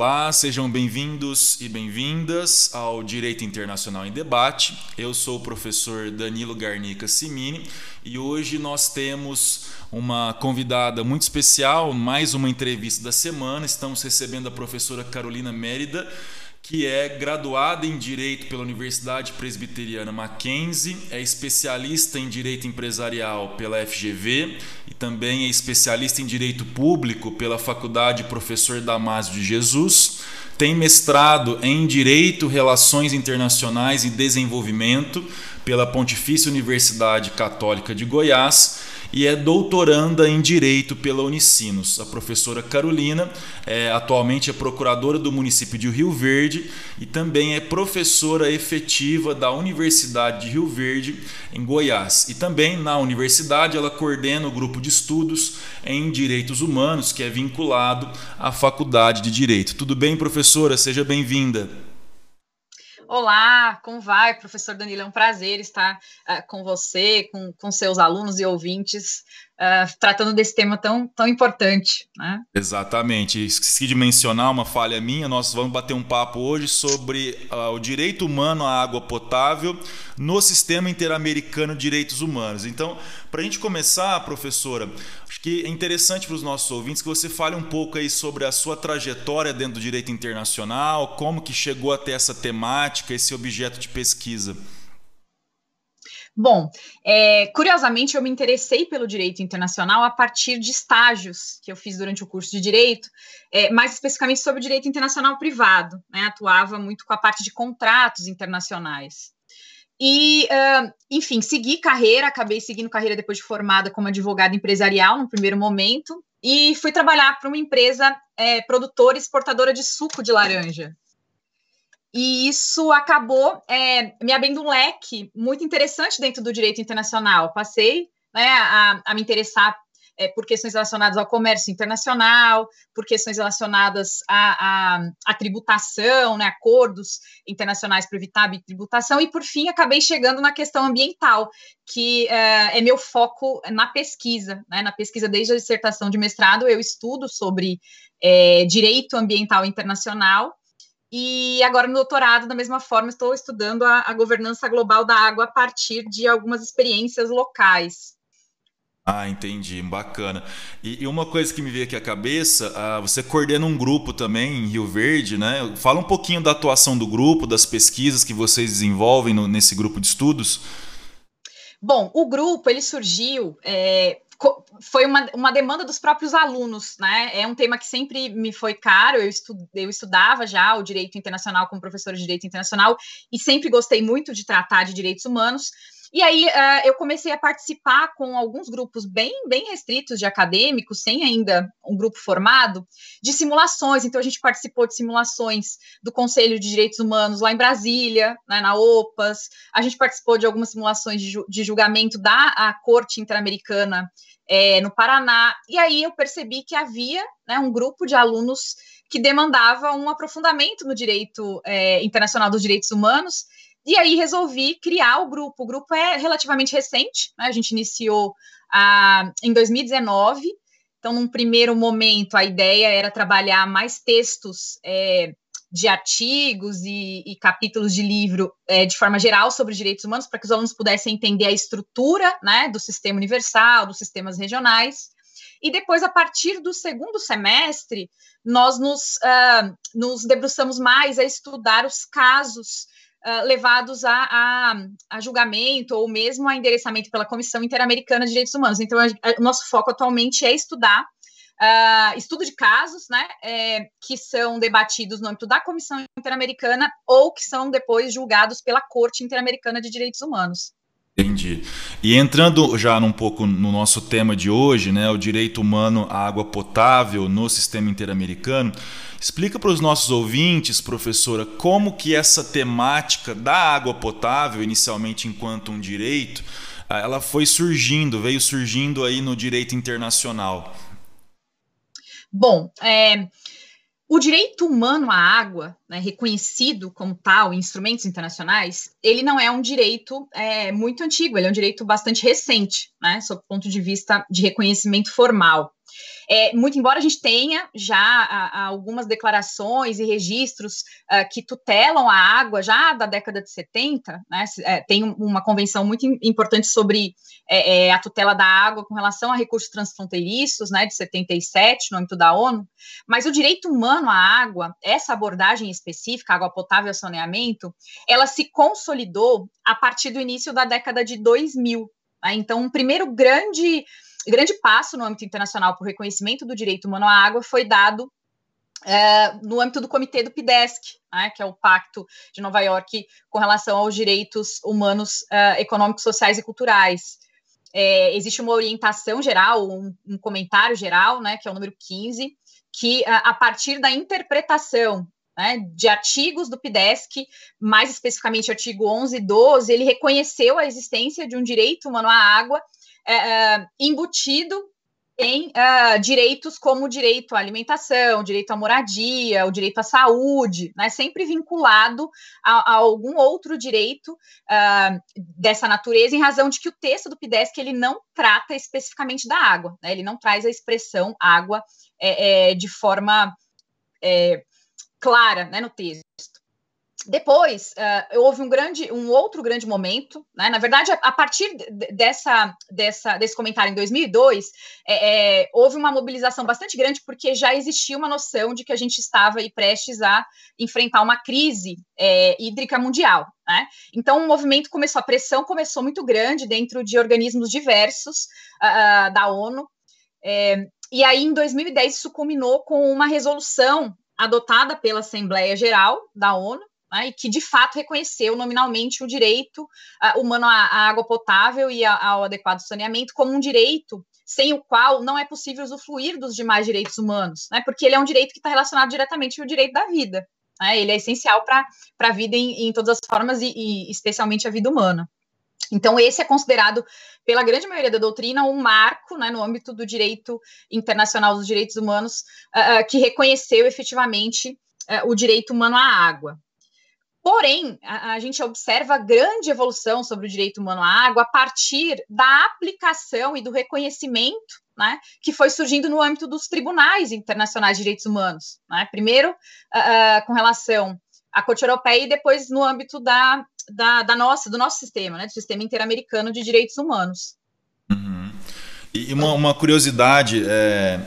Olá, sejam bem-vindos e bem-vindas ao Direito Internacional em Debate. Eu sou o professor Danilo Garnica Simini e hoje nós temos uma convidada muito especial, mais uma entrevista da semana. Estamos recebendo a professora Carolina Mérida, que é graduada em Direito pela Universidade Presbiteriana Mackenzie, é especialista em Direito Empresarial pela FGV e também é especialista em Direito Público pela Faculdade Professor Damásio de Jesus. Tem mestrado em Direito, Relações Internacionais e Desenvolvimento pela Pontifícia Universidade Católica de Goiás e é doutoranda em Direito pela Unicinos. A professora Carolina é, atualmente é procuradora do município de Rio Verde e também é professora efetiva da Universidade de Rio Verde, em Goiás. E também na universidade ela coordena o grupo de estudos em Direitos Humanos, que é vinculado à Faculdade de Direito. Tudo bem, professora? Seja bem-vinda. Olá, como vai, professor Danilo? É um prazer estar uh, com você, com, com seus alunos e ouvintes, uh, tratando desse tema tão, tão importante. Né? Exatamente. Esqueci de mencionar uma falha minha. Nós vamos bater um papo hoje sobre uh, o direito humano à água potável no sistema interamericano de direitos humanos. Então, para a gente começar, professora, Acho que é interessante para os nossos ouvintes que você fale um pouco aí sobre a sua trajetória dentro do direito internacional, como que chegou até essa temática, esse objeto de pesquisa. Bom, é, curiosamente eu me interessei pelo direito internacional a partir de estágios que eu fiz durante o curso de direito, é, mais especificamente sobre direito internacional privado. Né, atuava muito com a parte de contratos internacionais. E, uh, enfim, segui carreira, acabei seguindo carreira depois de formada como advogada empresarial no primeiro momento, e fui trabalhar para uma empresa é, produtora e exportadora de suco de laranja. E isso acabou é, me abrindo um leque muito interessante dentro do direito internacional. Passei né, a, a me interessar é, por questões relacionadas ao comércio internacional, por questões relacionadas à, tributação, né, acordos internacionais para evitar a tributação, e por fim acabei chegando na questão ambiental, que é, é meu foco na pesquisa, né, na pesquisa desde a dissertação de mestrado, eu estudo sobre é, direito ambiental internacional, e agora no doutorado, da mesma forma, estou estudando a, a governança global da água a partir de algumas experiências locais. Ah, entendi, bacana. E, e, uma coisa que me veio aqui à cabeça, ah, você coordena um grupo também em Rio Verde, né? Fala um pouquinho da atuação do grupo, das pesquisas que vocês desenvolvem no, nesse grupo de estudos. Bom, o grupo ele surgiu é, foi uma, uma demanda dos próprios alunos, né? É um tema que sempre me foi caro. Eu, estu, eu estudava já o direito internacional como professora de direito internacional e sempre gostei muito de tratar de direitos humanos. E aí uh, eu comecei a participar com alguns grupos bem, bem restritos de acadêmicos, sem ainda um grupo formado, de simulações. Então a gente participou de simulações do Conselho de Direitos Humanos lá em Brasília, né, na OPAS. A gente participou de algumas simulações de, de julgamento da Corte Interamericana é, no Paraná. E aí eu percebi que havia né, um grupo de alunos que demandava um aprofundamento no direito é, internacional dos direitos humanos e aí resolvi criar o grupo. O grupo é relativamente recente, né? a gente iniciou ah, em 2019. Então, num primeiro momento, a ideia era trabalhar mais textos é, de artigos e, e, capítulos de livro é, de forma geral sobre os direitos humanos, para que os alunos pudessem entender a estrutura né, do sistema universal, dos sistemas regionais. E depois, a partir do segundo semestre, nós nos, uh, nos debruçamos mais a estudar os casos uh, levados a, a, a, julgamento ou mesmo a endereçamento pela Comissão Interamericana de Direitos Humanos. Então, o nosso foco atualmente é estudar uh, estudo de casos, né, é, que são debatidos no âmbito da Comissão Interamericana ou que são depois julgados pela Corte Interamericana de Direitos Humanos. Entendi. E entrando já um pouco no nosso tema de hoje, né, o direito humano à água potável no sistema interamericano, explica para os nossos ouvintes, professora, como que essa temática da água potável, inicialmente enquanto um direito, ah, ela foi surgindo, veio surgindo aí no direito internacional. Bom, é, o direito humano à água, né, reconhecido como tal em instrumentos internacionais, ele não é um direito é, muito antigo, ele é um direito bastante recente, né, sob o ponto de vista de reconhecimento formal. É, muito embora a gente tenha já a, a algumas declarações e registros uh, que tutelam a água já da década de 70, né, é, tem uma convenção muito importante sobre é, é, a tutela da água com relação a recursos transfronteiriços, né, de 77, no âmbito da ONU, mas o direito humano à água, essa abordagem específica, água potável e saneamento, ela se consolidou a partir do início da década de 2000. Né, então, um primeiro grande grande passo no âmbito internacional para o reconhecimento do direito humano à água foi dado é, no âmbito do comitê do PIDESC, né, que é o Pacto de Nova York com relação aos direitos humanos, uh, econômicos, sociais e culturais. É, existe uma orientação geral, um, um, comentário geral, né, que é o número 15, que uh, a partir da interpretação né, de artigos do PIDESC, mais especificamente artigo 11 e 12, ele reconheceu a existência de um direito humano à água é, é, embutido em uh, direitos como o direito à alimentação, o direito à moradia, o direito à saúde, né, sempre vinculado a, a algum outro direito uh, dessa natureza, em razão de que o texto do PIDESC ele não trata especificamente da água, né, ele não traz a expressão água é, é, de forma é, clara né, no texto. Depois uh, houve um grande, um outro grande momento, né? Na verdade, a, a partir dessa, dessa, desse comentário em 2002, é, é, houve uma mobilização bastante grande porque já existia uma noção de que a gente estava aí prestes a enfrentar uma crise é, hídrica mundial. Né? Então, o movimento começou, a pressão começou muito grande dentro de organismos diversos uh, da ONU. É, e aí, em 2010, isso culminou com uma resolução adotada pela Assembleia Geral da ONU, né, e que de fato reconheceu nominalmente o direito uh, humano à, água potável e ao adequado saneamento como um direito sem o qual não é possível usufruir dos demais direitos humanos, né, porque ele é um direito que está relacionado diretamente ao direito da vida. Né, ele é essencial para a vida em, em, todas as formas e, e especialmente a vida humana. Então, esse é considerado, pela grande maioria da doutrina, um marco né, no âmbito do direito internacional dos direitos humanos, uh, que reconheceu efetivamente uh, o direito humano à água. Porém, a, a, gente observa grande evolução sobre o direito humano à água a partir da aplicação e do reconhecimento né, que foi surgindo no âmbito dos tribunais internacionais de direitos humanos. Né? Primeiro, uh, com relação à Corte Europeia e depois no âmbito da, da, da nossa, do nosso sistema, né, do sistema interamericano de direitos humanos. Uhum. E uma, uma curiosidade, é,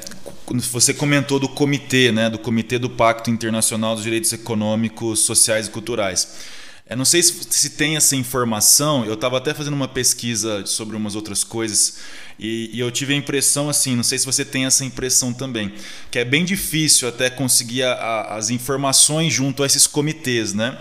você comentou do comitê, né, do Comitê do Pacto Internacional dos Direitos Econômicos, Sociais e Culturais. Eu não sei se, se tem essa informação, eu estava até fazendo uma pesquisa sobre umas outras coisas e, e, eu tive a impressão assim, não sei se você tem essa impressão também, que é bem difícil até conseguir a, a, as informações junto a esses comitês, né?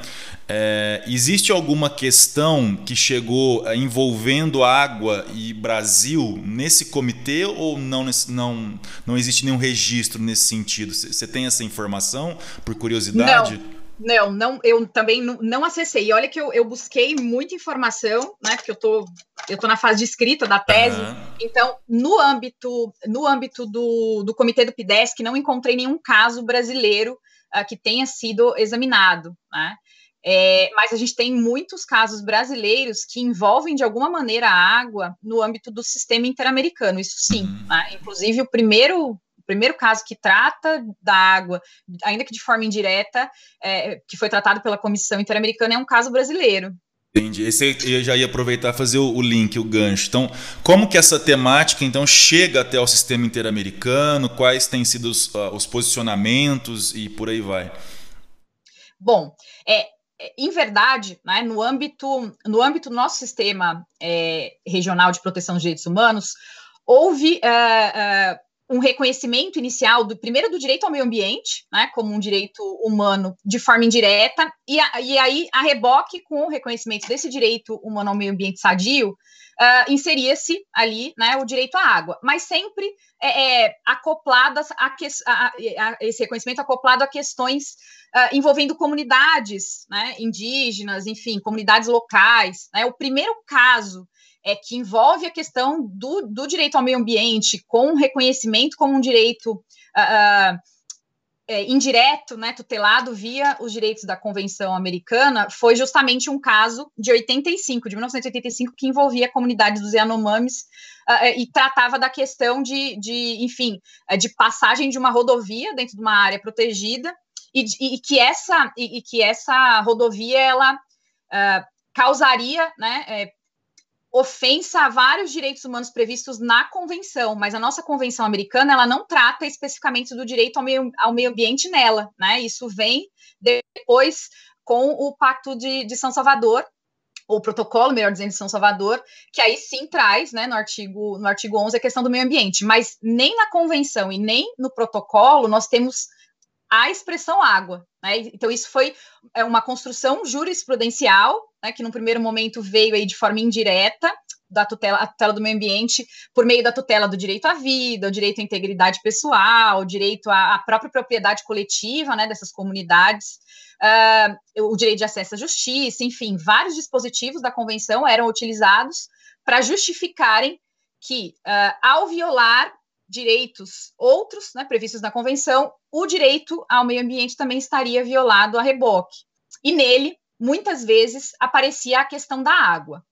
É, existe alguma questão que chegou é, envolvendo água e Brasil nesse comitê ou não, não, não existe nenhum registro nesse sentido? Você tem essa informação por curiosidade? Não. Não, não, eu também não, não acessei. E olha que eu, eu, busquei muita informação, né? Porque eu tô, eu tô na fase de escrita da tese. Uhum. Então, no âmbito, no âmbito do, do comitê do PIDESC, não encontrei nenhum caso brasileiro uh, que tenha sido examinado, né? É, mas a gente tem muitos casos brasileiros que envolvem de alguma maneira a água no âmbito do sistema interamericano, isso sim. Uhum. Né? Inclusive, o primeiro, primeiro caso que trata da água, ainda que de forma indireta, é, que foi tratado pela Comissão Interamericana, é um caso brasileiro. Entendi. Esse eu já ia aproveitar fazer o, link, o gancho. Então, como que essa temática então chega até o sistema interamericano? Quais têm sido os, uh, os posicionamentos e por aí vai? Bom, é, em verdade, né, no âmbito no âmbito do nosso sistema é, regional de proteção dos direitos humanos, houve uh, uh, um reconhecimento inicial do primeiro do direito ao meio ambiente, né, como um direito humano de forma indireta, e, a, e aí a reboque com o reconhecimento desse direito humano ao meio ambiente sadio, uh, inseria-se ali né, o direito à água, mas sempre é, é, acopladas a, a, a, esse reconhecimento acoplado a questões uh, envolvendo comunidades né, indígenas, enfim, comunidades locais. Né? O primeiro caso é que envolve a questão do, do direito ao meio ambiente com reconhecimento como um direito uh, é, indireto, né, tutelado via os direitos da Convenção Americana, foi justamente um caso de 85, de 1985, que envolvia a comunidade dos Yanomamis uh, e tratava da questão de, de enfim, de passagem de uma rodovia dentro de uma área protegida e, e, e que essa e, e, que essa rodovia ela uh, causaria, né, é, ofensa a vários direitos humanos previstos na convenção, mas a nossa convenção americana ela não trata especificamente do direito ao meio, ao meio ambiente nela, né? Isso vem depois com o Pacto de, de São Salvador, ou protocolo, melhor dizendo, de São Salvador, que aí sim traz, né, no artigo, no artigo 11, a questão do meio ambiente, mas nem na convenção e nem no protocolo nós temos a expressão água. Né? Então, isso foi é, uma construção jurisprudencial, né, que no primeiro momento veio aí de forma indireta, da tutela, a tutela do meio ambiente, por meio da tutela do direito à vida, o direito à integridade pessoal, o direito à, à própria propriedade coletiva né, dessas comunidades, uh, o direito de acesso à justiça, enfim, vários dispositivos da convenção eram utilizados para justificarem que, uh, ao violar direitos outros, né, previstos na convenção, o direito ao meio ambiente também estaria violado a reboque. E nele, muitas vezes, aparecia a questão da água.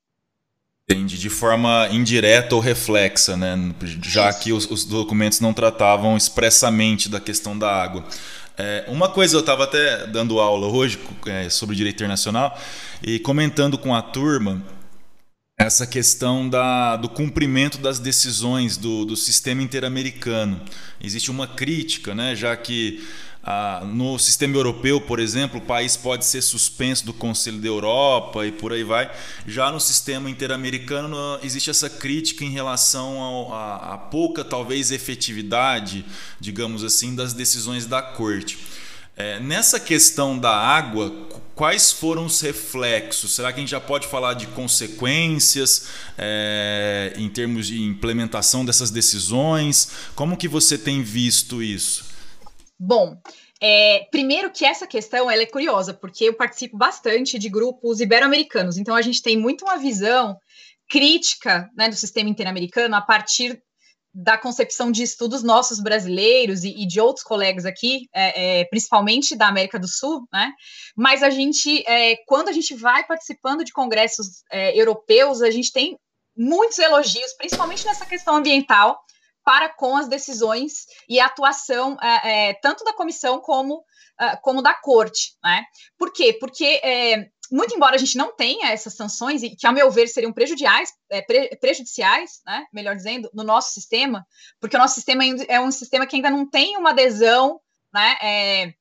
Entendi, de forma indireta ou reflexa, né? Já Isso. que os, os, documentos não tratavam expressamente da questão da água. É, uma coisa, eu estava até dando aula hoje é, sobre direito internacional e comentando com a turma essa questão da, do cumprimento das decisões do, do sistema interamericano. Existe uma crítica, né, já que ah, no sistema europeu, por exemplo, o país pode ser suspenso do Conselho da Europa e por aí vai. Já no sistema interamericano existe essa crítica em relação à pouca, talvez, efetividade, digamos assim, das decisões da corte. É, nessa questão da água, quais foram os reflexos? Será que a gente já pode falar de consequências é, em termos de implementação dessas decisões? Como que você tem visto isso? Bom, é, primeiro que essa questão ela é curiosa, porque eu participo bastante de grupos ibero-americanos, então a gente tem muito uma visão crítica né, do sistema interamericano a partir da concepção de estudos nossos brasileiros e, e de outros colegas aqui, é, é, principalmente da América do Sul, né? Mas a gente, é, quando a gente vai participando de congressos é, europeus, a gente tem muitos elogios, principalmente nessa questão ambiental, para com as decisões e a atuação é, é, tanto da comissão como, como da corte, né? Por quê? Porque muito embora a gente não tenha essas sanções, e que, ao meu ver, seriam prejudiciais, é, pre, prejudiciais, né, melhor dizendo, no nosso sistema, porque o nosso sistema é um sistema que ainda não tem uma adesão né, é,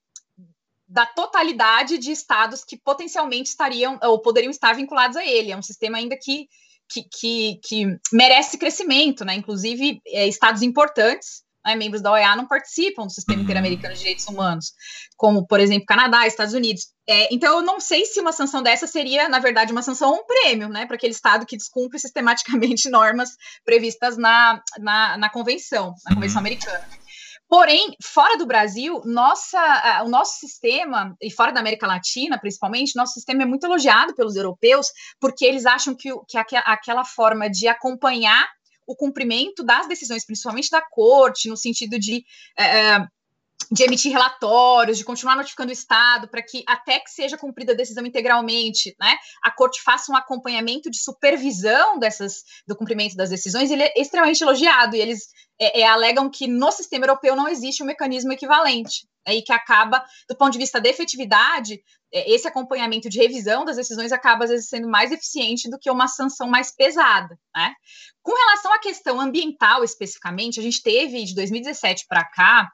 da totalidade de estados que potencialmente estariam ou poderiam estar vinculados a ele. É um sistema ainda que, que, que, que merece crescimento, né? inclusive é, estados importantes né, membros da OEA não participam do sistema uhum. interamericano de direitos humanos, como, por exemplo, Canadá, Estados Unidos. É, então, eu não sei se uma sanção dessa seria, na verdade, uma sanção ou um prêmio, né, para aquele Estado que descumpre sistematicamente normas previstas na, na, na Convenção, na Convenção uhum. Americana. Porém, fora do Brasil, nossa, o nosso sistema, e fora da América Latina, principalmente, nosso sistema é muito elogiado pelos europeus, porque eles acham que, que aquela forma de acompanhar o cumprimento das decisões, principalmente da corte, no sentido de. É, de emitir relatórios, de continuar notificando o Estado, para que até que seja cumprida a decisão integralmente, né, a corte faça um acompanhamento de supervisão dessas, do cumprimento das decisões, ele é extremamente elogiado, e eles é, é, alegam que no sistema europeu não existe um mecanismo equivalente, e que acaba, do ponto de vista da efetividade, é, esse acompanhamento de revisão das decisões acaba, às vezes, sendo mais eficiente do que uma sanção mais pesada, né. Com relação à questão ambiental, especificamente, a gente teve, de 2017 para cá,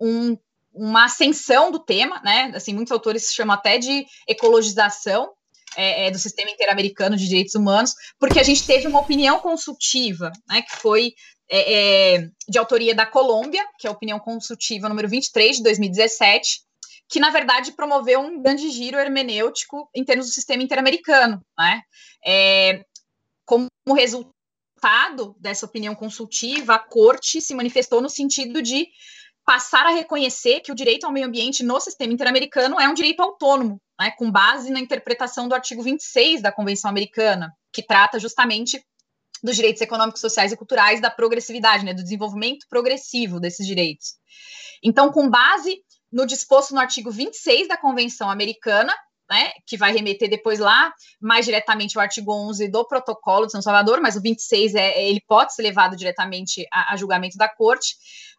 um, uma ascensão do tema, né? Assim, muitos autores chamam até de ecologização é, é, do sistema interamericano de direitos humanos, porque a gente teve uma opinião consultiva, né? Que foi é, é de autoria da Colômbia, que é a opinião consultiva número 23 de 2017, que na verdade promoveu um grande giro hermenêutico em termos do sistema interamericano, né? É, como resultado dessa opinião consultiva, a corte se manifestou no sentido de passar a reconhecer que o direito ao meio ambiente no sistema interamericano é um direito autônomo, né, com base na interpretação do artigo 26 da Convenção Americana, que trata justamente dos direitos econômicos, sociais e culturais, da progressividade, né, do desenvolvimento progressivo desses direitos. Então, com base no disposto no artigo 26 da Convenção Americana, né, que vai remeter depois lá mais diretamente ao artigo 11 do Protocolo de São Salvador, mas o 26 é, é, ele pode ser levado diretamente a, a julgamento da Corte.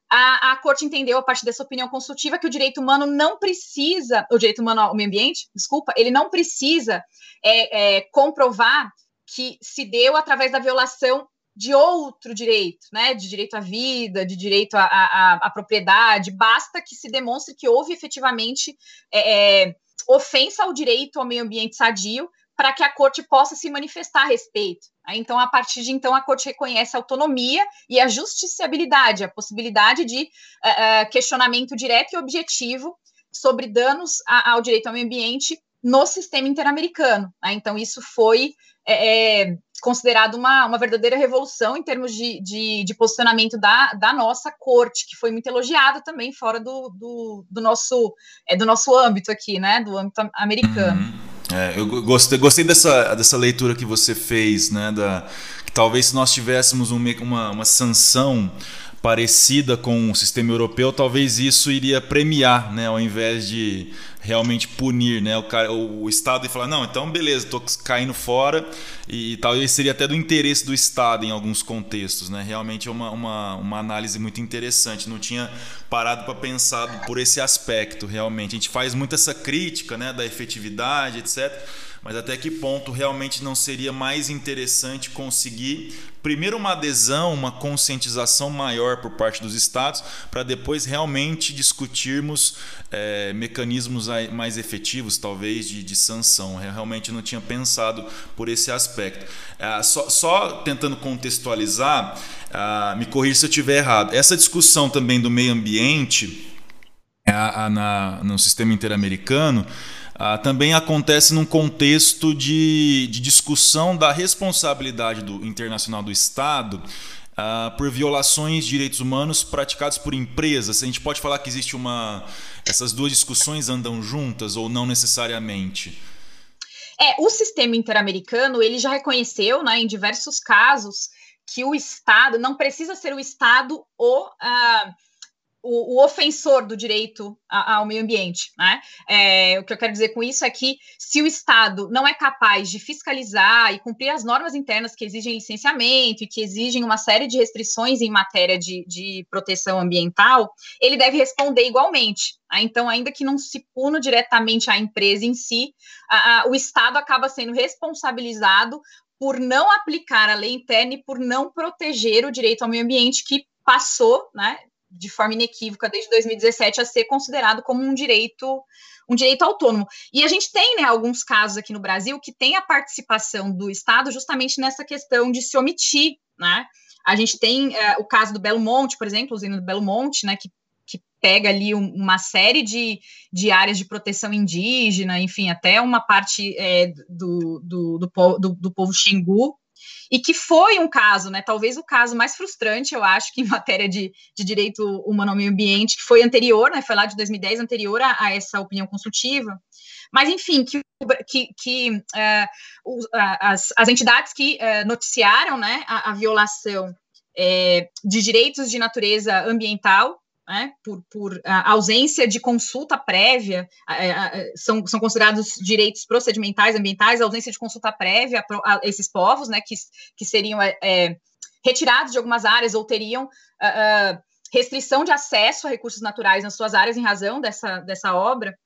A, a, Corte entendeu, a partir dessa opinião consultiva, que o direito humano não precisa, o direito humano ao meio ambiente, desculpa, ele não precisa é, é, comprovar que se deu através da violação de outro direito, né, de direito à vida, de direito à, à, à propriedade, basta que se demonstre que houve efetivamente é, é ofensa ao direito ao meio ambiente sadio para que a corte possa se manifestar a respeito. Então, a partir de então, a corte reconhece a autonomia e a justiciabilidade, a possibilidade de uh, questionamento direto e objetivo sobre danos a, ao direito ao meio ambiente no sistema interamericano. Então, isso foi é, é, considerado uma, uma verdadeira revolução em termos de, de, de, posicionamento da, da nossa corte, que foi muito elogiado também fora do, do, do nosso, é, do nosso âmbito aqui, né? Do âmbito americano. Uhum. É, eu gostei, gostei dessa, dessa leitura que você fez, né? Da, que talvez se nós tivéssemos um, uma, uma sanção parecida com o sistema europeu, talvez isso iria premiar, né, ao invés de realmente punir, né, o, cara, o, Estado e falar não, então beleza, estou caindo fora e talvez seria até do interesse do Estado em alguns contextos, né, realmente é uma, uma, uma análise muito interessante, não tinha parado para pensar por esse aspecto, realmente, a gente faz muito essa crítica, né, da efetividade, etc., mas até que ponto realmente não seria mais interessante conseguir primeiro uma adesão, uma conscientização maior por parte dos estados, para depois realmente discutirmos é, mecanismos mais efetivos, talvez, de, de sanção. Eu realmente não tinha pensado por esse aspecto. É, só, só, tentando contextualizar, ah, me corrija se eu estiver errado. Essa discussão também do meio ambiente na, no sistema interamericano ah, também acontece num contexto de, de, discussão da responsabilidade do, internacional do Estado ah, por violações de direitos humanos praticados por empresas. A gente pode falar que existe uma. Essas duas discussões andam juntas ou não necessariamente? É, o sistema interamericano ele já reconheceu, né, em diversos casos, que o Estado não precisa ser o Estado o uh, o, o, ofensor do direito ao meio ambiente. Né? É, o que eu quero dizer com isso é que se o Estado não é capaz de fiscalizar e cumprir as normas internas que exigem licenciamento e que exigem uma série de restrições em matéria de, de proteção ambiental, ele deve responder igualmente. Né? Então, ainda que não se puna diretamente a empresa em si, a, a, o Estado acaba sendo responsabilizado por não aplicar a lei interna e por não proteger o direito ao meio ambiente que passou, né, de forma inequívoca desde 2017 a ser considerado como um direito um direito autônomo. E a gente tem né, alguns casos aqui no Brasil que tem a participação do Estado justamente nessa questão de se omitir, né? A gente tem é, o caso do Belo Monte, por exemplo, usina do Belo Monte, né, que, que pega ali um, uma série de, de áreas de proteção indígena, enfim, até uma parte é, do, do, do, do, do povo Xingu, e que foi um caso, né, talvez o caso mais frustrante, eu acho, que em matéria de, de direito humano ao meio ambiente, que foi anterior, né, foi lá de 2010, anterior a, a essa opinião consultiva, mas enfim, que, que, que uh, as, as entidades que uh, noticiaram né, a, a violação é, de direitos de natureza ambiental né, por, por ausência de consulta prévia, são, são considerados direitos procedimentais ambientais, a ausência de consulta prévia a, esses povos, né, que, que seriam é, é retirados de algumas áreas ou teriam restrição de acesso a recursos naturais nas suas áreas em razão dessa, dessa obra.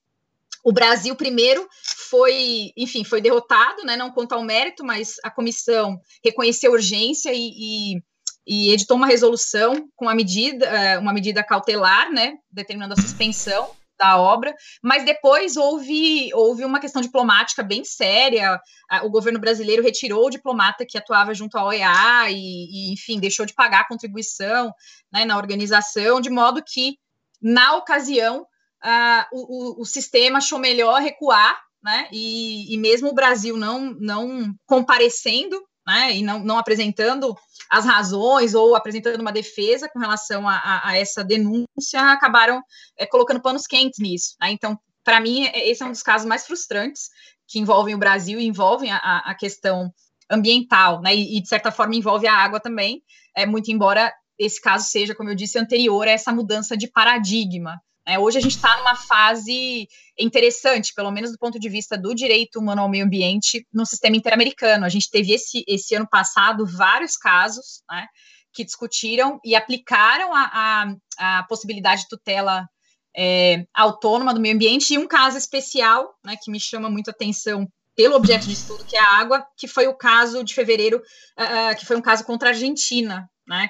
O Brasil, primeiro, foi, enfim, foi derrotado, né, não conta ao mérito, mas a comissão reconheceu urgência e, e e editou uma resolução com uma medida, é, uma medida cautelar, né, determinando a suspensão da obra, mas depois houve, houve uma questão diplomática bem séria. O governo brasileiro retirou o diplomata que atuava junto à OEA e, e enfim, deixou de pagar a contribuição né, na organização, de modo que, na ocasião, uh, o, o, sistema achou melhor recuar, né, e, e mesmo o Brasil não, não comparecendo né, e não, não apresentando as razões ou apresentando uma defesa com relação a, a, a essa denúncia, acabaram é, colocando panos quentes nisso. Né? Então, para mim, é, esse é um dos casos mais frustrantes que envolvem o Brasil e envolvem a, a questão ambiental, né? E, e, de certa forma envolve a água também, é muito embora esse caso seja, como eu disse, anterior a essa mudança de paradigma, É, hoje a gente está numa fase interessante, pelo menos do ponto de vista do direito humano ao meio ambiente no sistema interamericano. A gente teve esse, esse ano passado vários casos né, que discutiram e aplicaram a, a, a possibilidade de tutela é, autônoma do meio ambiente, e um caso especial né, que me chama muito atenção pelo objeto de estudo, que é a água, que foi o caso de fevereiro, uh, que foi um caso contra a Argentina, né,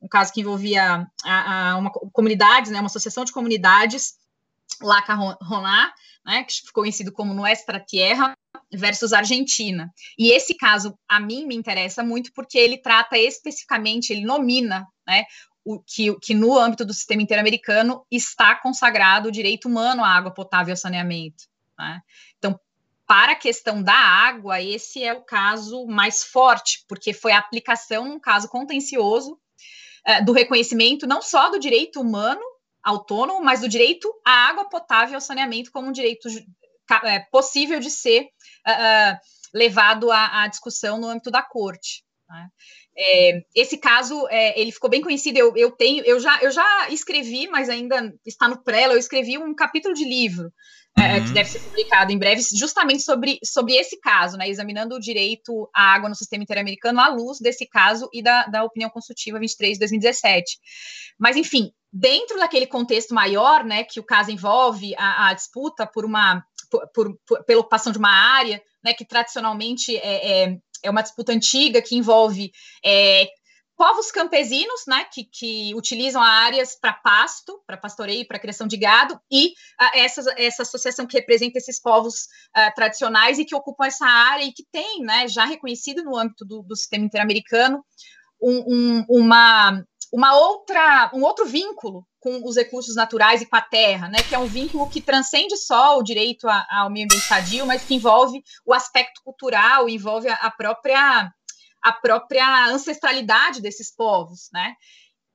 um caso que envolvia a, a uma comunidade, né, uma associação de comunidades, La Carroná, né, que ficou conhecido como Nuestra Tierra, versus Argentina. E esse caso, a mim, me interessa muito porque ele trata especificamente, ele nomina né, o, que, que no âmbito do sistema interamericano está consagrado o direito humano à água potável e ao saneamento. Né? Então, para a questão da água, esse é o caso mais forte, porque foi a aplicação num caso contencioso é, do reconhecimento não só do direito humano autônomo, mas do direito à água potável e ao saneamento como um direito é, possível de ser uh, levado à, à, discussão no âmbito da corte. Né? É, esse caso é, ele ficou bem conhecido. Eu, eu, tenho, eu já, eu já escrevi, mas ainda está no pré. Eu escrevi um capítulo de livro é, uhum. que deve ser publicado em breve, justamente sobre, sobre esse caso, né, examinando o direito à água no sistema interamericano à luz desse caso e da, da opinião consultiva 23 de 2017. Mas, enfim, dentro daquele contexto maior, né, que o caso envolve a, a disputa por uma por, por, por, pela ocupação de uma área, né, que tradicionalmente é, é, é uma disputa antiga que envolve é, povos campesinos, né, que, que utilizam áreas para pasto, para pastoreio, para criação de gado, e uh, essa, essa associação que representa esses povos uh, tradicionais e que ocupam essa área e que tem, né, já reconhecido no âmbito do, do sistema interamericano, um, um, uma, uma outra, um outro vínculo com os recursos naturais e com a terra, né, que é um vínculo que transcende só o direito ao meio ambiente sadio, mas que envolve o aspecto cultural, envolve a, a própria a própria ancestralidade desses povos, né?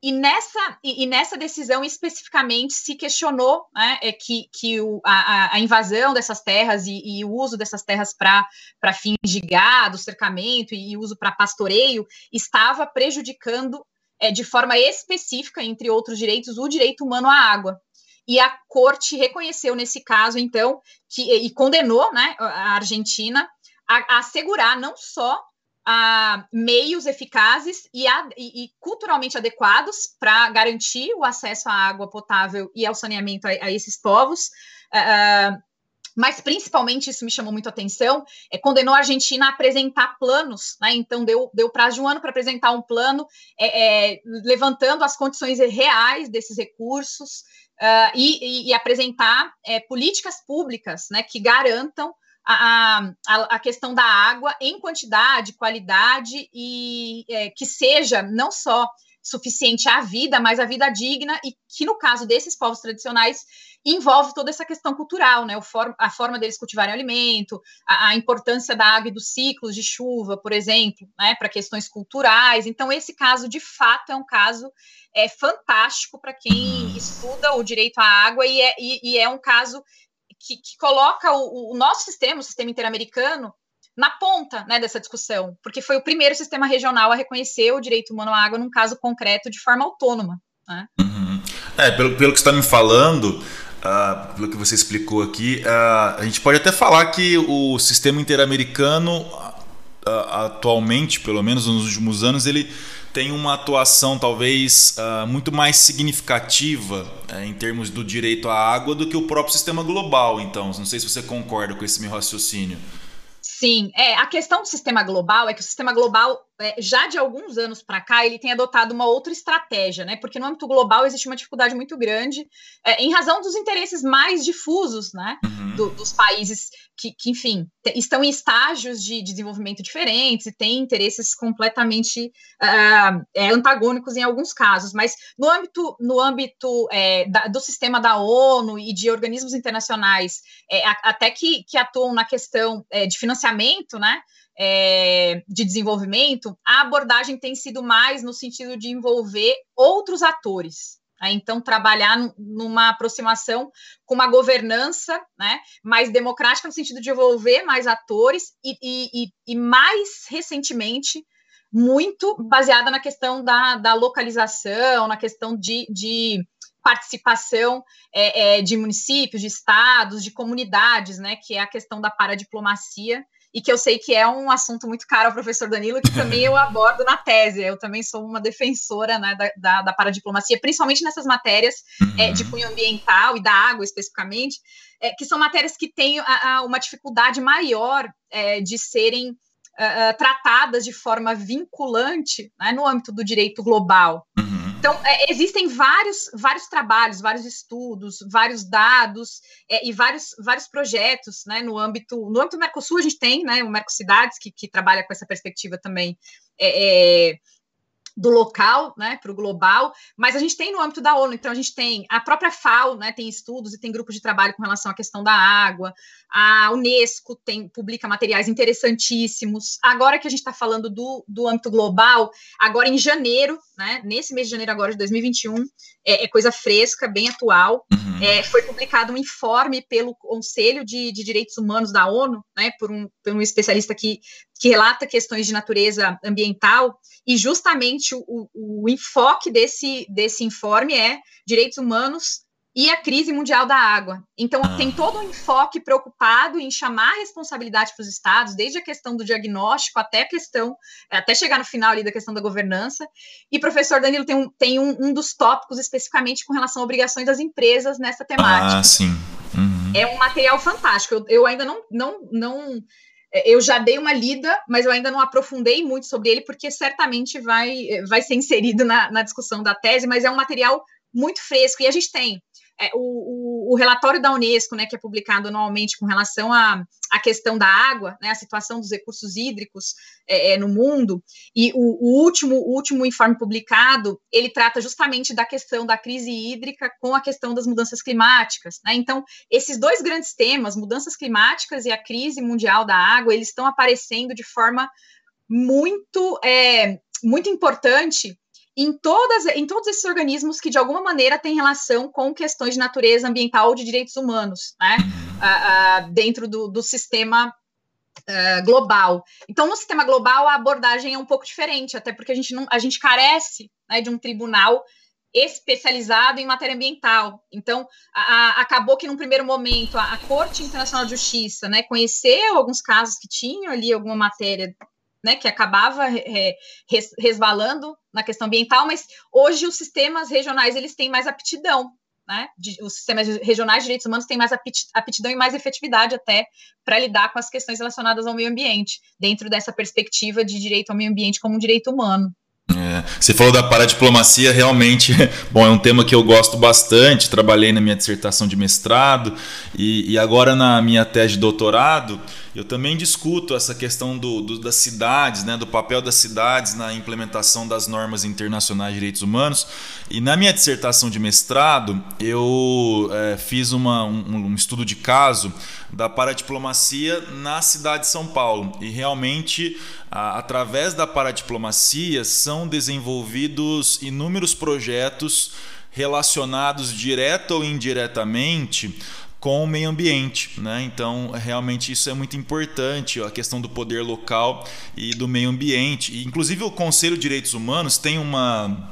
E nessa, e, nessa decisão especificamente se questionou né, é que, que o, a, a, invasão dessas terras e, e, o uso dessas terras para fins de gado, cercamento e, e uso para pastoreio estava prejudicando é, de forma específica, entre outros direitos, o direito humano à água. E a corte reconheceu nesse caso, então, que, e condenou né, a Argentina a, a assegurar não só a meios eficazes e, a, e, e culturalmente adequados para garantir o acesso à água potável e ao saneamento a, a esses povos. Uh, mas principalmente isso me chamou muito a atenção, é, condenou a Argentina a apresentar planos, né? Então deu, deu prazo de um ano para apresentar um plano, é, é, levantando as condições reais desses recursos uh, e, e, e, apresentar é, políticas públicas né, que garantam a, a, a, questão da água em quantidade, qualidade e é, que seja não só suficiente à vida, mas a vida digna e que no caso desses povos tradicionais envolve toda essa questão cultural, né? For, a forma deles cultivarem alimento, a, a, importância da água e dos ciclos de chuva, por exemplo, né? Para questões culturais. Então esse caso de fato é um caso é fantástico para quem estuda o direito à água e é, e, e é um caso que, que coloca o, o, nosso sistema, o sistema interamericano, na ponta né, dessa discussão, porque foi o primeiro sistema regional a reconhecer o direito humano à água num caso concreto de forma autônoma. Né? Uhum. É, pelo, pelo que está me falando, uh, pelo que você explicou aqui, uh, a gente pode até falar que o sistema interamericano, atualmente, pelo menos nos últimos anos, ele tem uma atuação talvez uh, muito mais significativa uh, em termos do direito à água do que o próprio sistema global. Então, não sei se você concorda com esse meu raciocínio. Sim, é, a questão do sistema global é que o sistema global, é, já de alguns anos para cá, ele tem adotado uma outra estratégia, né? Porque no âmbito global existe uma dificuldade muito grande, é, em razão dos interesses mais difusos, né? Uhum. Do, dos países que, que, enfim, estão em estágios de desenvolvimento diferentes e têm interesses completamente uh, é, antagônicos em alguns casos. Mas no âmbito, no âmbito é, da, do sistema da ONU e de organismos internacionais, é, até que, que atuam na questão é, de financiamento, né? É, de desenvolvimento, a abordagem tem sido mais no sentido de envolver outros atores, né? Então, trabalhar numa aproximação com uma governança né, mais democrática, no sentido de envolver mais atores e, e, e mais recentemente, muito baseada na questão da, da localização, na questão de, de participação é, é, de municípios, de estados, de comunidades, né, que é a questão da paradiplomacia, e que eu sei que é um assunto muito caro ao professor Danilo, que também eu abordo na tese. Eu também sou uma defensora né, da, da, da paradiplomacia, principalmente nessas matérias uhum. é, de cunho ambiental e da água especificamente, é, que são matérias que têm a, a, uma dificuldade maior é, de serem uh, tratadas de forma vinculante né, no âmbito do direito global. Uhum. Então, é, existem vários, vários trabalhos, vários estudos, vários dados é, e vários, vários projetos né, no âmbito. No âmbito do Mercosul, a gente tem né, o Mercocidades, que, que trabalha com essa perspectiva também. É, é do local né, para o global, mas a gente tem no âmbito da ONU, então a gente tem a própria FAO, né, tem estudos e tem grupos de trabalho com relação à questão da água, a Unesco tem, publica materiais interessantíssimos. Agora que a gente está falando do, do âmbito global, agora em janeiro, né, nesse mês de janeiro agora de 2021, é, é coisa fresca, bem atual, uhum. é, foi publicado um informe pelo Conselho de, de Direitos Humanos da ONU, né, por um, por um especialista que, que relata questões de natureza ambiental, e justamente o, o, enfoque desse, desse informe é direitos humanos e a crise mundial da água. Então, ah. tem todo um enfoque preocupado em chamar a responsabilidade para os estados, desde a questão do diagnóstico até a questão, até chegar no final ali da questão da governança. E professor Danilo tem um, tem um, um dos tópicos especificamente com relação a obrigações das empresas nessa temática. Ah, sim. Uhum. É um material fantástico. Eu, eu ainda não, não, não eu já dei uma lida, mas eu ainda não aprofundei muito sobre ele, porque certamente vai, vai ser inserido na, na discussão da tese, mas é um material muito fresco, e a gente tem é, o, o, o, relatório da Unesco, né, que é publicado anualmente com relação à, questão da água, né, a situação dos recursos hídricos é, é, no mundo, e o, o, último, o último informe publicado, ele trata justamente da questão da crise hídrica com a questão das mudanças climáticas. Né? Então, esses dois grandes temas, mudanças climáticas e a crise mundial da água, eles estão aparecendo de forma muito, é, muito importante em, todas, em todos esses organismos que, de alguma maneira, têm relação com questões de natureza ambiental ou de direitos humanos, né? Uh, uh, dentro do, do sistema uh, global. Então, no sistema global, a abordagem é um pouco diferente, até porque a gente, não, a gente carece né, de um tribunal especializado em matéria ambiental. Então, a, a, acabou que, num primeiro momento, a, a, Corte Internacional de Justiça né, conheceu alguns casos que tinham ali alguma matéria né, que acabava é, resvalando na questão ambiental, mas hoje os sistemas regionais eles têm mais aptidão, né? De, os sistemas regionais de direitos humanos têm mais aptidão e mais efetividade até para lidar com as questões relacionadas ao meio ambiente, dentro dessa perspectiva de direito ao meio ambiente como um direito humano. É, você falou da paradiplomacia, realmente, bom, é um tema que eu gosto bastante. Trabalhei na minha dissertação de mestrado e, e agora na minha tese de doutorado, eu também discuto essa questão do, do, das cidades, né, do papel das cidades na implementação das normas internacionais de direitos humanos. E na minha dissertação de mestrado, eu é, fiz uma, um, um estudo de caso da paradiplomacia na cidade de São Paulo. E realmente, a, através da paradiplomacia, são desenvolvidos inúmeros projetos relacionados direta ou indiretamente com o meio ambiente. Né? Então, realmente isso é muito importante, a questão do poder local e do meio ambiente. E, inclusive, o Conselho de Direitos Humanos tem uma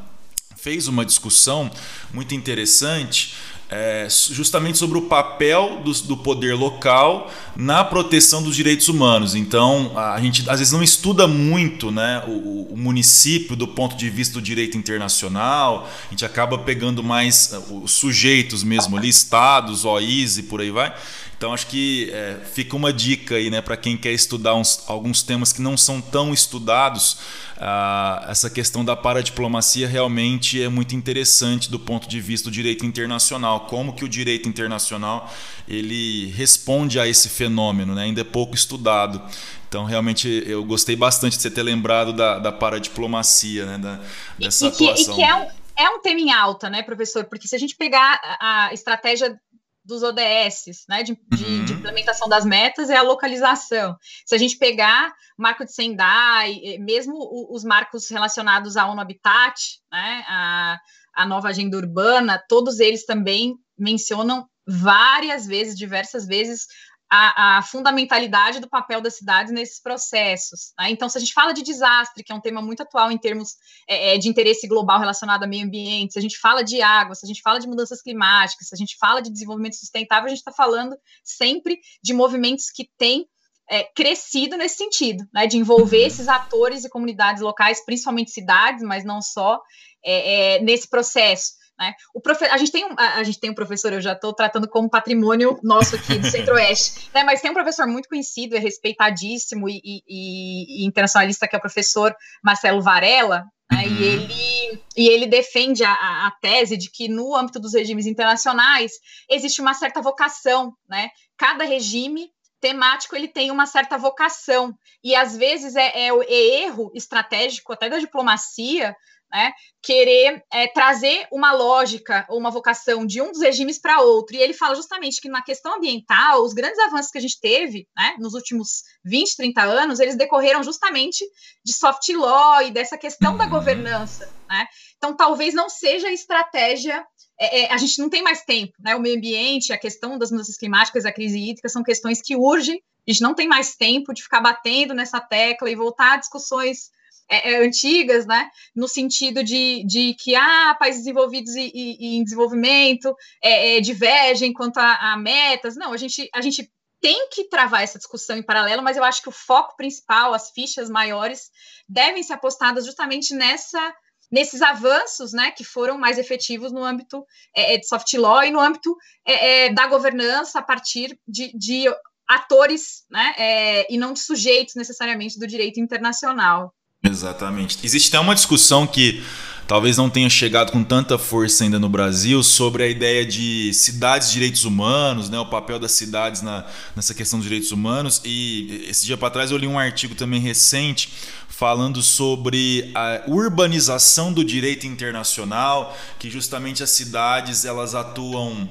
fez uma discussão muito interessante é, justamente sobre o papel do, do, poder local na proteção dos direitos humanos. Então, a gente às vezes não estuda muito né, o, o, município do ponto de vista do direito internacional, a gente acaba pegando mais uh, os sujeitos mesmo ali, estados, OIS e por aí vai. Então, acho que é, fica uma dica aí né, para quem quer estudar uns, alguns temas que não são tão estudados ah, essa questão da paradiplomacia realmente é muito interessante do ponto de vista do direito internacional, como que o direito internacional ele responde a esse fenômeno, né? ainda é pouco estudado. Então, realmente, eu gostei bastante de você ter lembrado da, da paradiplomacia, né? da, dessa e, e atuação. Que, e que é um, é um tema em alta, né, professor? Porque se a gente pegar a estratégia dos ODS, né, de, uhum. de, implementação das metas é a localização. Se a gente pegar marco de Sendai, mesmo os marcos relacionados à ONU Habitat, né, a, a nova agenda urbana, todos eles também mencionam várias vezes, diversas vezes, a, a, fundamentalidade do papel das cidades nesses processos. Né? Então, se a gente fala de desastre, que é um tema muito atual em termos é, é, de interesse global relacionado ao meio ambiente, se a gente fala de água, se a gente fala de mudanças climáticas, se a gente fala de desenvolvimento sustentável, a gente está falando sempre de movimentos que têm é, crescido nesse sentido, né, de envolver esses atores e comunidades locais, principalmente cidades, mas não só, é, é, nesse processo. Né? O profe... a, gente tem um, a, gente tem um professor, eu já estou tratando como patrimônio nosso aqui do Centro-Oeste, né? mas tem um professor muito conhecido, é respeitadíssimo e, e, e internacionalista, que é o professor Marcelo Varela, né? uhum. e, ele, e ele defende a, a, tese de que no âmbito dos regimes internacionais existe uma certa vocação, né? cada regime temático ele tem uma certa vocação e às vezes é, é, é erro estratégico até da diplomacia né, querer é, trazer uma lógica ou uma vocação de um dos regimes para outro. E ele fala justamente que na questão ambiental, os grandes avanços que a gente teve né, nos últimos 20, 30 anos, eles decorreram justamente de soft law e dessa questão da governança. Né? Então, talvez não seja a estratégia. É, é, a gente não tem mais tempo, né? O meio ambiente, a questão das mudanças climáticas, a crise hídrica são questões que urgem. A gente não tem mais tempo de ficar batendo nessa tecla e voltar a discussões é, é, antigas, né? No sentido de, de que ah, países desenvolvidos e, e, e em desenvolvimento é, é, divergem quanto a, a, metas. Não, a gente, a gente tem que travar essa discussão em paralelo, mas eu acho que o foco principal, as fichas maiores, devem ser apostadas justamente nessa nesses avanços, né, que foram mais efetivos no âmbito é, é de soft law e no âmbito é, é, da governança a partir de, de atores, né, é, e não de sujeitos necessariamente do direito internacional. Exatamente. Existe até uma discussão que talvez não tenha chegado com tanta força ainda no Brasil sobre a ideia de cidades de direitos humanos, né, o papel das cidades na, nessa questão dos direitos humanos. E esse dia para trás eu li um artigo também recente falando sobre a urbanização do direito internacional, que justamente as cidades elas atuam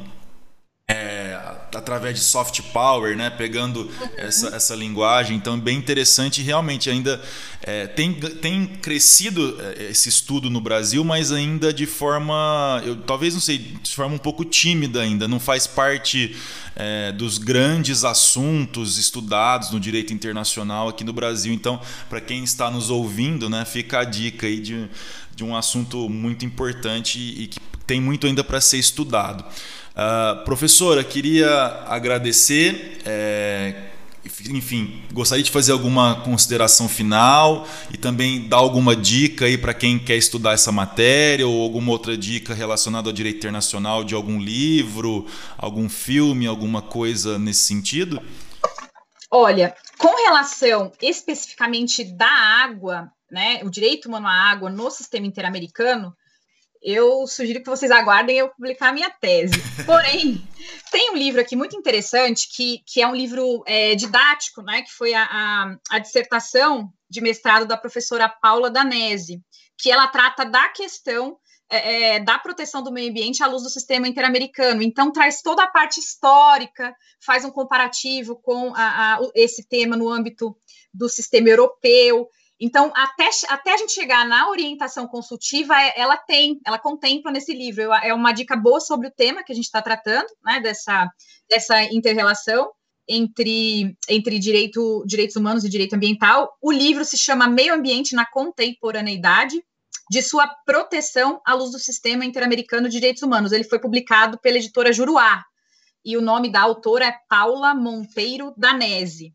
através de soft power, né? pegando essa, essa linguagem. Então, bem interessante. Realmente, ainda é, tem, tem crescido é, esse estudo no Brasil, mas ainda de forma, eu talvez não sei, de forma um pouco tímida ainda. Não faz parte é, dos grandes assuntos estudados no direito internacional aqui no Brasil. Então, para quem está nos ouvindo, né, fica a dica aí de, de um assunto muito importante e que tem muito ainda para ser estudado. Uh, professora, queria agradecer. É, enfim, gostaria de fazer alguma consideração final e também dar alguma dica aí para quem quer estudar essa matéria ou alguma outra dica relacionada ao direito internacional de algum livro, algum filme, alguma coisa nesse sentido? Olha, com relação especificamente da água, né, o direito humano à água no sistema interamericano, eu sugiro que vocês aguardem eu publicar a minha tese. Porém, tem um livro aqui muito interessante, que, que é um livro é, didático, né, que foi a, a, a, dissertação de mestrado da professora Paula Danese, que ela trata da questão é, é, da proteção do meio ambiente à luz do sistema interamericano. Então, traz toda a parte histórica, faz um comparativo com a, esse tema no âmbito do sistema europeu, então, até, até a gente chegar na orientação consultiva, é, ela tem, ela contempla nesse livro. É uma dica boa sobre o tema que a gente está tratando, né? Dessa, dessa inter-relação entre, entre direito, direitos humanos e direito ambiental. O livro se chama Meio Ambiente na Contemporaneidade, de sua proteção à luz do sistema interamericano de direitos humanos. Ele foi publicado pela editora Juruá, e o nome da autora é Paula Monteiro Danese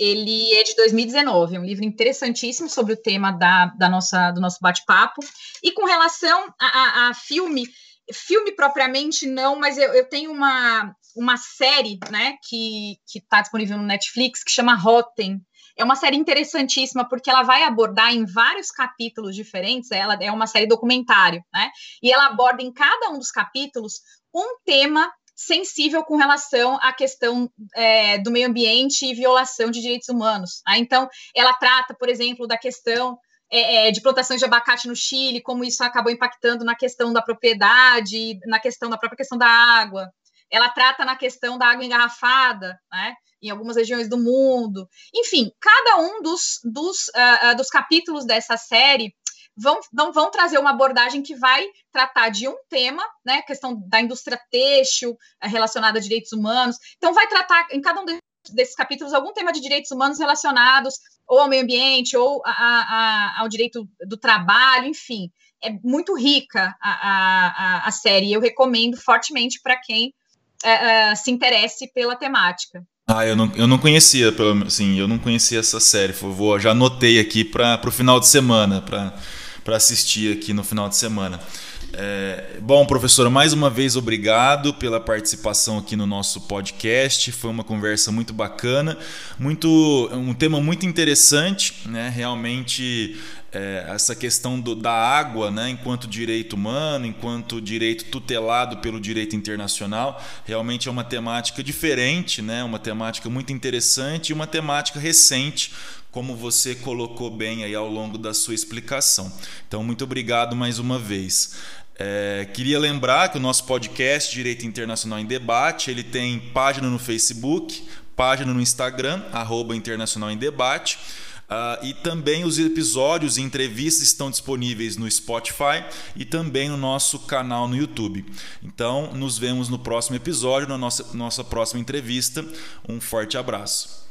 ele é de 2019, é um livro interessantíssimo sobre o tema da, da nossa, do nosso bate-papo. E com relação a, a, a, filme, filme propriamente não, mas eu, eu tenho uma, uma série né, que está disponível no Netflix que chama Rotten. É uma série interessantíssima porque ela vai abordar em vários capítulos diferentes. Ela é uma série documentário, né? E ela aborda em cada um dos capítulos um tema sensível com relação à questão é, do meio ambiente e violação de direitos humanos. Tá? Então, ela trata, por exemplo, da questão é, é, de plantações de abacate no Chile, como isso acabou impactando na questão da propriedade, na questão da própria questão da água. Ela trata na questão da água engarrafada, né, em algumas regiões do mundo. Enfim, cada um dos, dos, uh, dos capítulos dessa série vão, não vão trazer uma abordagem que vai tratar de um tema, né, questão da indústria têxtil eh, relacionada a direitos humanos. Então, vai tratar em cada um desses capítulos algum tema de direitos humanos relacionados ou ao meio ambiente, ou a, a, ao direito do trabalho, enfim. É muito rica a, a série. Eu recomendo fortemente para quem é, é, se interesse pela temática. Ah, eu não, eu não conhecia, pelo, assim, eu não conhecia essa série. Vou, já anotei aqui para o final de semana, para assistir aqui no final de semana. É, bom, professora, mais uma vez obrigado pela participação aqui no nosso podcast. Foi uma conversa muito bacana, muito um tema muito interessante, né? Realmente é, essa questão do, da água, né? Enquanto direito humano, enquanto direito tutelado pelo direito internacional, realmente é uma temática diferente, né? Uma temática muito interessante e uma temática recente como você colocou bem aí ao longo da sua explicação. Então, muito obrigado mais uma vez. É, queria lembrar que o nosso podcast Direito Internacional em Debate ele tem página no Facebook, página no Instagram, arroba Internacional em Debate. Uh, e também os episódios e entrevistas estão disponíveis no Spotify e também no nosso canal no YouTube. Então, nos vemos no próximo episódio, na nossa, nossa próxima entrevista. Um forte abraço.